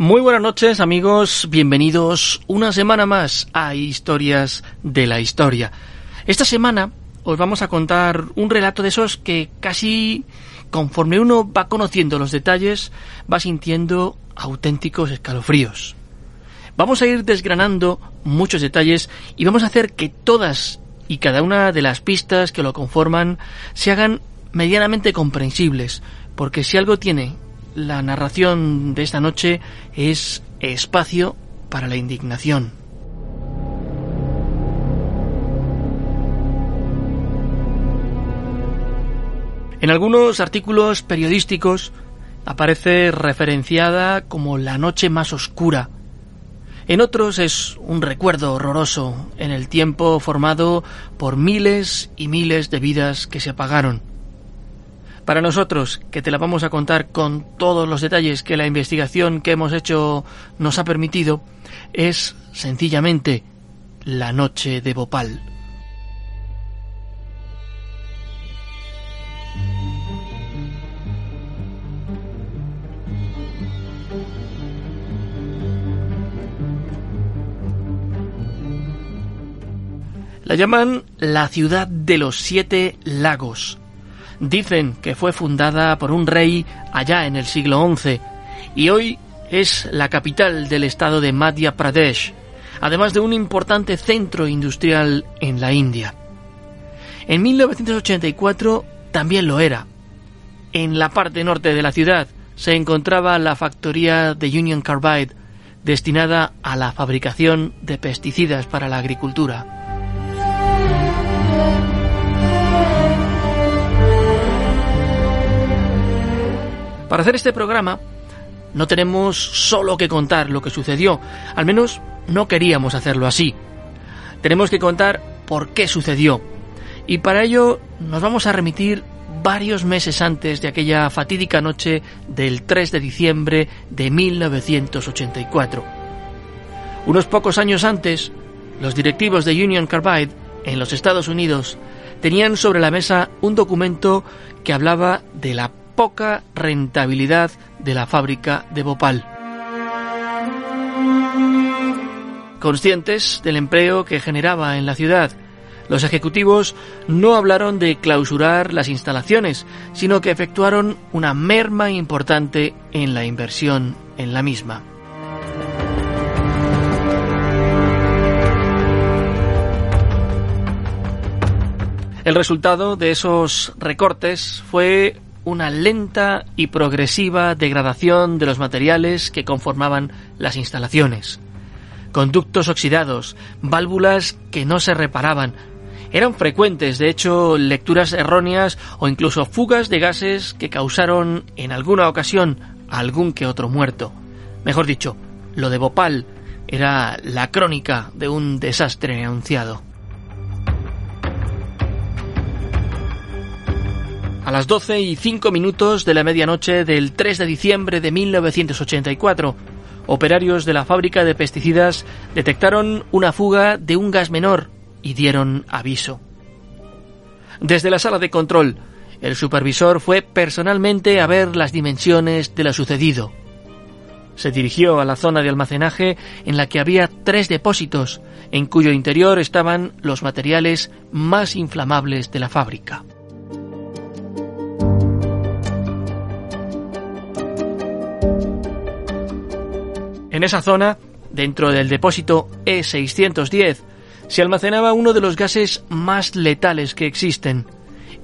Muy buenas noches amigos, bienvenidos una semana más a Historias de la Historia. Esta semana os vamos a contar un relato de esos que casi conforme uno va conociendo los detalles va sintiendo auténticos escalofríos. Vamos a ir desgranando muchos detalles y vamos a hacer que todas y cada una de las pistas que lo conforman se hagan medianamente comprensibles, porque si algo tiene la narración de esta noche es espacio para la indignación. En algunos artículos periodísticos aparece referenciada como la noche más oscura. En otros es un recuerdo horroroso en el tiempo formado por miles y miles de vidas que se apagaron. Para nosotros, que te la vamos a contar con todos los detalles que la investigación que hemos hecho nos ha permitido, es sencillamente la noche de Bhopal. La llaman la ciudad de los siete lagos Dicen que fue fundada por un rey allá en el siglo XI y hoy es la capital del estado de Madhya Pradesh, además de un importante centro industrial en la India. En 1984 también lo era. En la parte norte de la ciudad se encontraba la factoría de Union Carbide, destinada a la fabricación de pesticidas para la agricultura. Para hacer este programa no tenemos solo que contar lo que sucedió, al menos no queríamos hacerlo así. Tenemos que contar por qué sucedió. Y para ello nos vamos a remitir varios meses antes de aquella fatídica noche del 3 de diciembre de 1984. Unos pocos años antes, los directivos de Union Carbide en los Estados Unidos tenían sobre la mesa un documento que hablaba de la poca rentabilidad de la fábrica de Bhopal. Conscientes del empleo que generaba en la ciudad, los ejecutivos no hablaron de clausurar las instalaciones, sino que efectuaron una merma importante en la inversión en la misma. El resultado de esos recortes fue una lenta y progresiva degradación de los materiales que conformaban las instalaciones. Conductos oxidados, válvulas que no se reparaban. Eran frecuentes, de hecho, lecturas erróneas o incluso fugas de gases que causaron en alguna ocasión algún que otro muerto. Mejor dicho, lo de Bhopal era la crónica de un desastre anunciado. A las 12 y 5 minutos de la medianoche del 3 de diciembre de 1984, operarios de la fábrica de pesticidas detectaron una fuga de un gas menor y dieron aviso. Desde la sala de control, el supervisor fue personalmente a ver las dimensiones de lo sucedido. Se dirigió a la zona de almacenaje en la que había tres depósitos, en cuyo interior estaban los materiales más inflamables de la fábrica. En esa zona, dentro del depósito E610, se almacenaba uno de los gases más letales que existen,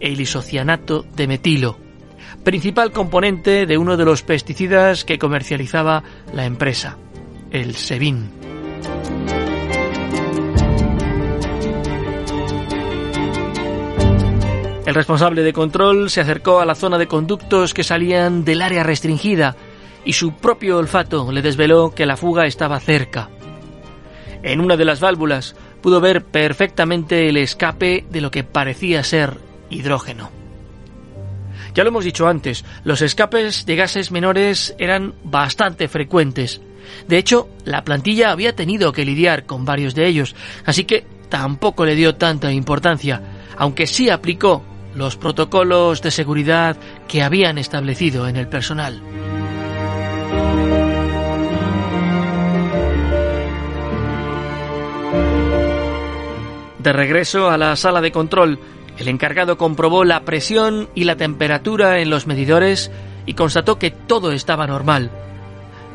el isocianato de metilo, principal componente de uno de los pesticidas que comercializaba la empresa, el Sevin. El responsable de control se acercó a la zona de conductos que salían del área restringida y su propio olfato le desveló que la fuga estaba cerca. En una de las válvulas pudo ver perfectamente el escape de lo que parecía ser hidrógeno. Ya lo hemos dicho antes, los escapes de gases menores eran bastante frecuentes. De hecho, la plantilla había tenido que lidiar con varios de ellos, así que tampoco le dio tanta importancia, aunque sí aplicó los protocolos de seguridad que habían establecido en el personal. De regreso a la sala de control, el encargado comprobó la presión y la temperatura en los medidores y constató que todo estaba normal.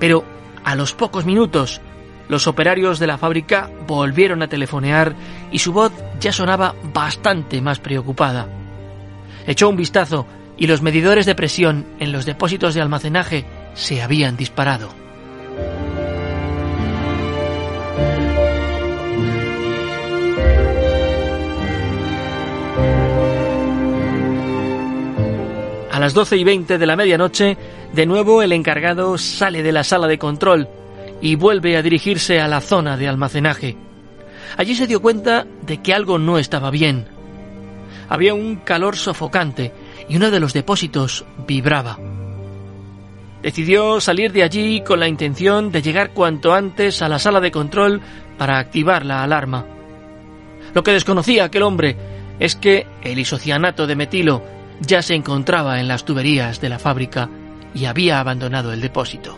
Pero a los pocos minutos, los operarios de la fábrica volvieron a telefonear y su voz ya sonaba bastante más preocupada. Echó un vistazo y los medidores de presión en los depósitos de almacenaje se habían disparado. Las 12 y 20 de la medianoche, de nuevo el encargado sale de la sala de control y vuelve a dirigirse a la zona de almacenaje. Allí se dio cuenta de que algo no estaba bien. Había un calor sofocante y uno de los depósitos vibraba. Decidió salir de allí con la intención de llegar cuanto antes a la sala de control para activar la alarma. Lo que desconocía aquel hombre es que el isocianato de metilo ya se encontraba en las tuberías de la fábrica y había abandonado el depósito.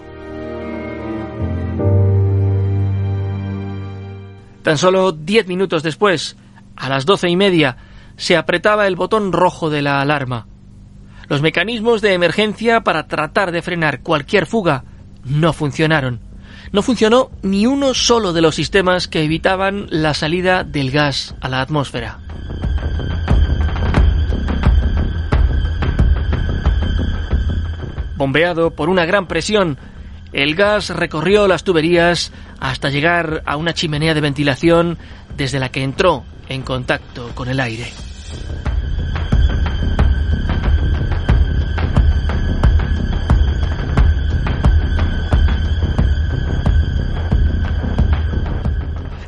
Tan solo diez minutos después, a las doce y media, se apretaba el botón rojo de la alarma. Los mecanismos de emergencia para tratar de frenar cualquier fuga no funcionaron. No funcionó ni uno solo de los sistemas que evitaban la salida del gas a la atmósfera. Bombeado por una gran presión, el gas recorrió las tuberías hasta llegar a una chimenea de ventilación desde la que entró en contacto con el aire.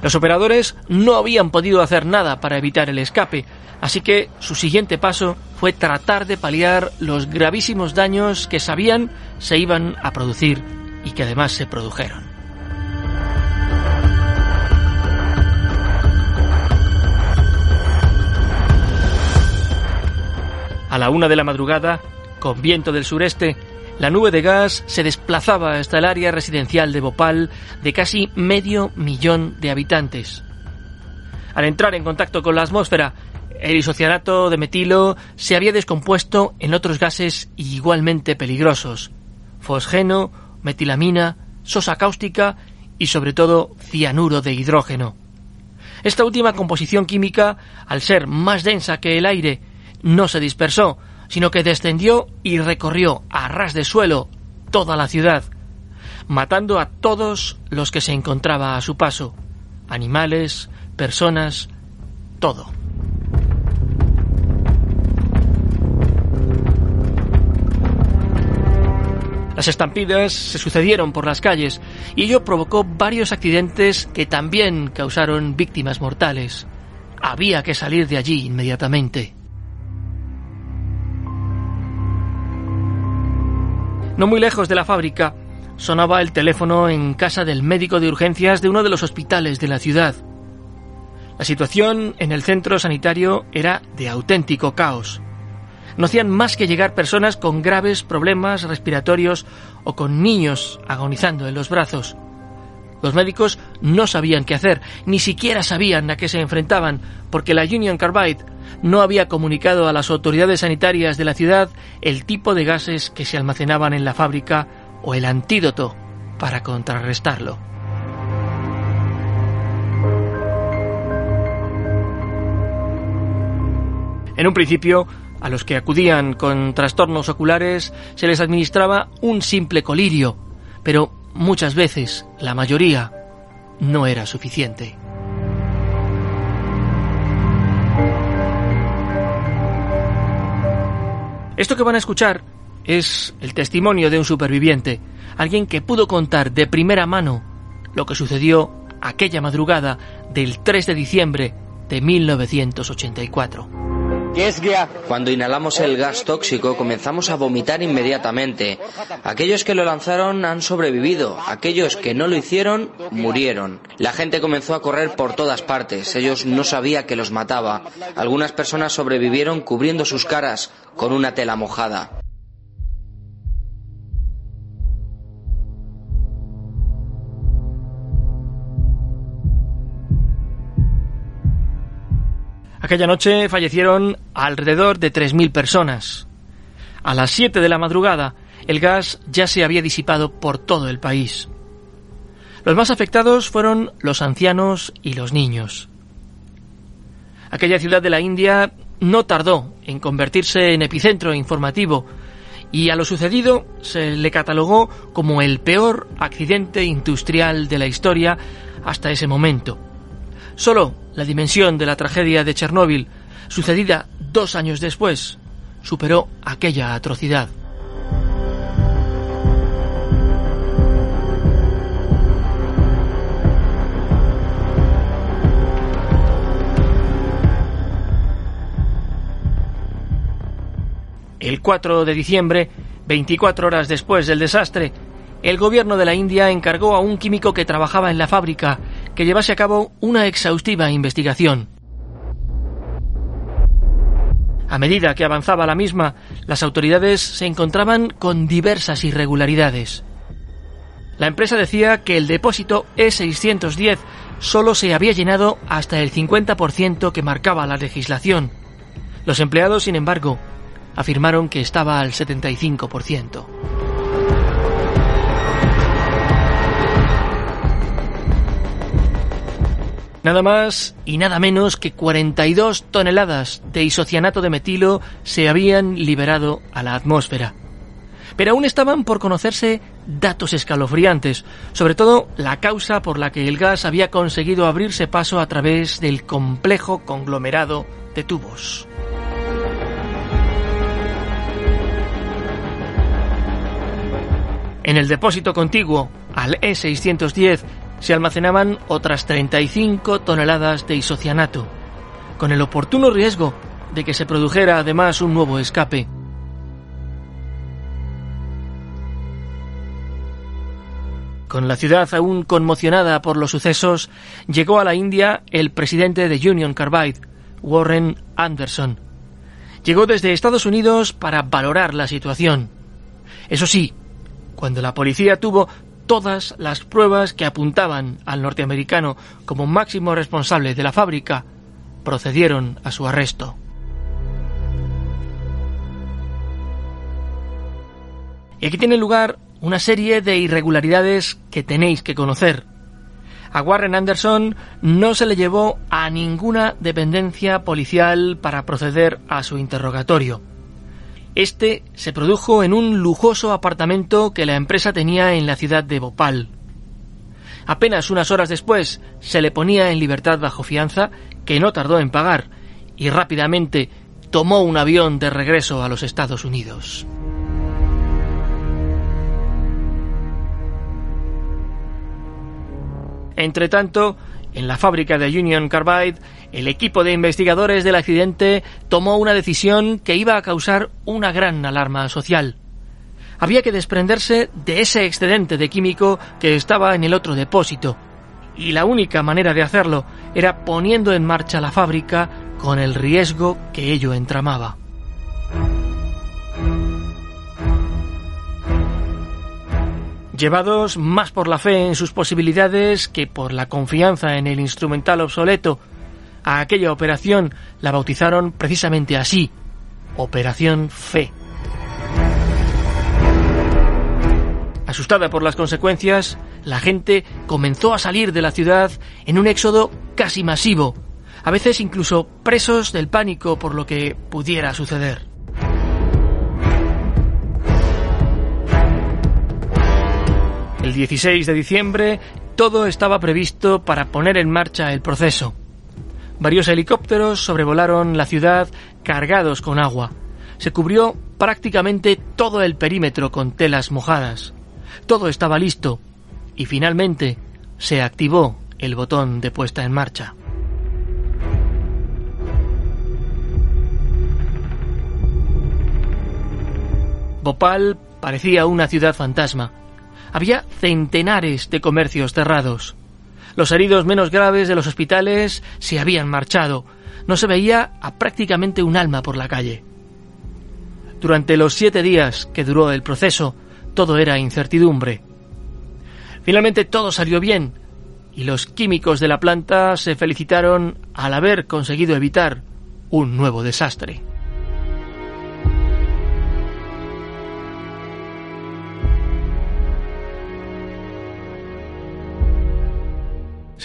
Los operadores no habían podido hacer nada para evitar el escape, así que su siguiente paso fue tratar de paliar los gravísimos daños que sabían se iban a producir y que además se produjeron. A la una de la madrugada, con viento del sureste, la nube de gas se desplazaba hasta el área residencial de Bhopal de casi medio millón de habitantes. Al entrar en contacto con la atmósfera, el isocianato de metilo se había descompuesto en otros gases igualmente peligrosos: fosgeno, metilamina, sosa cáustica y sobre todo cianuro de hidrógeno. Esta última composición química, al ser más densa que el aire no se dispersó, sino que descendió y recorrió a ras de suelo toda la ciudad, matando a todos los que se encontraba a su paso, animales, personas, todo. Las estampidas se sucedieron por las calles y ello provocó varios accidentes que también causaron víctimas mortales. Había que salir de allí inmediatamente. No muy lejos de la fábrica, sonaba el teléfono en casa del médico de urgencias de uno de los hospitales de la ciudad. La situación en el centro sanitario era de auténtico caos. No hacían más que llegar personas con graves problemas respiratorios o con niños agonizando en los brazos. Los médicos no sabían qué hacer, ni siquiera sabían a qué se enfrentaban, porque la Union Carbide no había comunicado a las autoridades sanitarias de la ciudad el tipo de gases que se almacenaban en la fábrica o el antídoto para contrarrestarlo. En un principio, a los que acudían con trastornos oculares se les administraba un simple colirio, pero muchas veces, la mayoría, no era suficiente. Esto que van a escuchar es el testimonio de un superviviente, alguien que pudo contar de primera mano lo que sucedió aquella madrugada del 3 de diciembre de 1984. Cuando inhalamos el gas tóxico comenzamos a vomitar inmediatamente. Aquellos que lo lanzaron han sobrevivido, aquellos que no lo hicieron murieron. La gente comenzó a correr por todas partes, ellos no sabían que los mataba. Algunas personas sobrevivieron cubriendo sus caras con una tela mojada. Aquella noche fallecieron alrededor de 3.000 personas. A las 7 de la madrugada, el gas ya se había disipado por todo el país. Los más afectados fueron los ancianos y los niños. Aquella ciudad de la India no tardó en convertirse en epicentro informativo y a lo sucedido se le catalogó como el peor accidente industrial de la historia hasta ese momento. Solo la dimensión de la tragedia de Chernóbil, sucedida dos años después, superó aquella atrocidad. El 4 de diciembre, 24 horas después del desastre, el gobierno de la India encargó a un químico que trabajaba en la fábrica que llevase a cabo una exhaustiva investigación. A medida que avanzaba la misma, las autoridades se encontraban con diversas irregularidades. La empresa decía que el depósito E610 solo se había llenado hasta el 50% que marcaba la legislación. Los empleados, sin embargo, afirmaron que estaba al 75%. Nada más y nada menos que 42 toneladas de isocianato de metilo se habían liberado a la atmósfera. Pero aún estaban por conocerse datos escalofriantes, sobre todo la causa por la que el gas había conseguido abrirse paso a través del complejo conglomerado de tubos. En el depósito contiguo al E610 se almacenaban otras 35 toneladas de isocianato, con el oportuno riesgo de que se produjera además un nuevo escape. Con la ciudad aún conmocionada por los sucesos, llegó a la India el presidente de Union Carbide, Warren Anderson. Llegó desde Estados Unidos para valorar la situación. Eso sí, cuando la policía tuvo todas las pruebas que apuntaban al norteamericano como máximo responsable de la fábrica procedieron a su arresto. Y aquí tiene lugar una serie de irregularidades que tenéis que conocer. A Warren Anderson no se le llevó a ninguna dependencia policial para proceder a su interrogatorio. Este se produjo en un lujoso apartamento que la empresa tenía en la ciudad de Bhopal. Apenas unas horas después se le ponía en libertad bajo fianza, que no tardó en pagar, y rápidamente tomó un avión de regreso a los Estados Unidos. Entretanto, en la fábrica de Union Carbide, el equipo de investigadores del accidente tomó una decisión que iba a causar una gran alarma social. Había que desprenderse de ese excedente de químico que estaba en el otro depósito, y la única manera de hacerlo era poniendo en marcha la fábrica con el riesgo que ello entramaba. Llevados más por la fe en sus posibilidades que por la confianza en el instrumental obsoleto, a aquella operación la bautizaron precisamente así, Operación Fe. Asustada por las consecuencias, la gente comenzó a salir de la ciudad en un éxodo casi masivo. a veces incluso presos del pánico por lo que pudiera suceder. 16 de diciembre todo estaba previsto para poner en marcha el proceso. Varios helicópteros sobrevolaron la ciudad cargados con agua. Se cubrió prácticamente todo el perímetro con telas mojadas. Todo estaba listo y finalmente se activó el botón de puesta en marcha. Bhopal parecía una ciudad fantasma. Había centenares de comercios cerrados. Los heridos menos graves de los hospitales se habían marchado. No se veía a prácticamente un alma por la calle. Durante los siete días que duró el proceso, todo era incertidumbre. Finalmente todo salió bien y los químicos de la planta se felicitaron al haber conseguido evitar un nuevo desastre.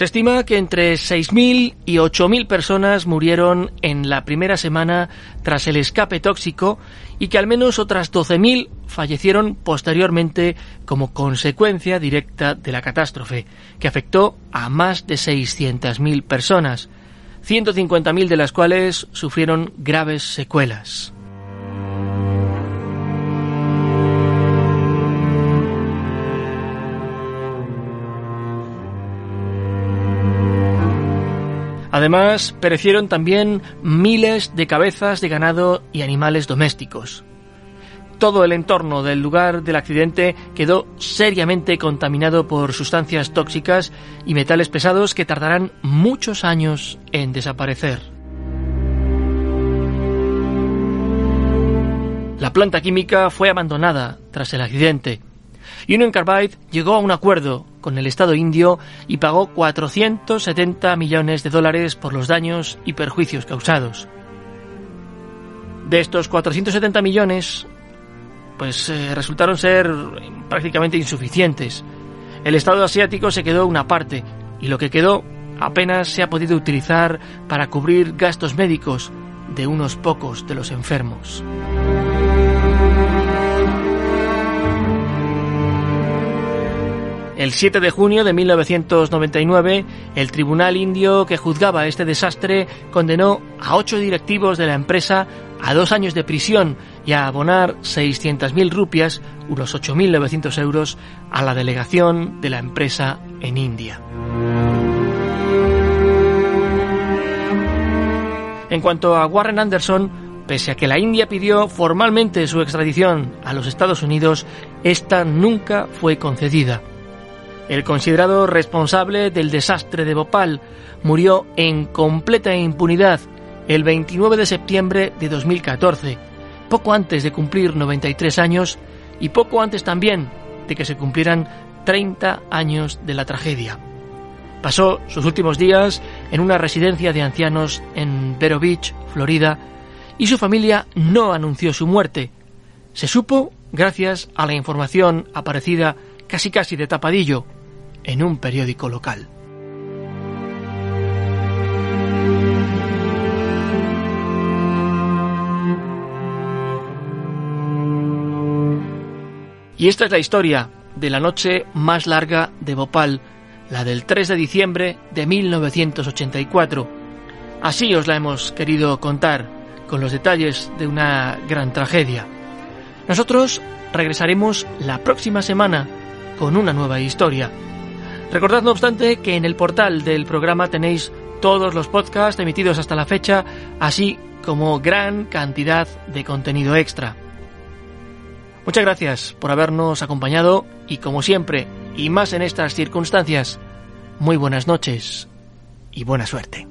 Se estima que entre 6.000 y 8.000 personas murieron en la primera semana tras el escape tóxico y que al menos otras 12.000 fallecieron posteriormente como consecuencia directa de la catástrofe, que afectó a más de 600.000 personas, 150.000 de las cuales sufrieron graves secuelas. Además, perecieron también miles de cabezas de ganado y animales domésticos. Todo el entorno del lugar del accidente quedó seriamente contaminado por sustancias tóxicas y metales pesados que tardarán muchos años en desaparecer. La planta química fue abandonada tras el accidente. Union Carbide llegó a un acuerdo con el Estado indio y pagó 470 millones de dólares por los daños y perjuicios causados. De estos 470 millones, pues eh, resultaron ser prácticamente insuficientes. El Estado asiático se quedó una parte y lo que quedó apenas se ha podido utilizar para cubrir gastos médicos de unos pocos de los enfermos. El 7 de junio de 1999, el tribunal indio que juzgaba este desastre condenó a ocho directivos de la empresa a dos años de prisión y a abonar 600.000 rupias, unos 8.900 euros, a la delegación de la empresa en India. En cuanto a Warren Anderson, pese a que la India pidió formalmente su extradición a los Estados Unidos, esta nunca fue concedida. El considerado responsable del desastre de Bhopal murió en completa impunidad el 29 de septiembre de 2014, poco antes de cumplir 93 años y poco antes también de que se cumplieran 30 años de la tragedia. Pasó sus últimos días en una residencia de ancianos en Vero Beach, Florida, y su familia no anunció su muerte. Se supo gracias a la información aparecida casi casi de tapadillo en un periódico local. Y esta es la historia de la noche más larga de Bhopal, la del 3 de diciembre de 1984. Así os la hemos querido contar, con los detalles de una gran tragedia. Nosotros regresaremos la próxima semana con una nueva historia. Recordad, no obstante, que en el portal del programa tenéis todos los podcasts emitidos hasta la fecha, así como gran cantidad de contenido extra. Muchas gracias por habernos acompañado y como siempre, y más en estas circunstancias, muy buenas noches y buena suerte.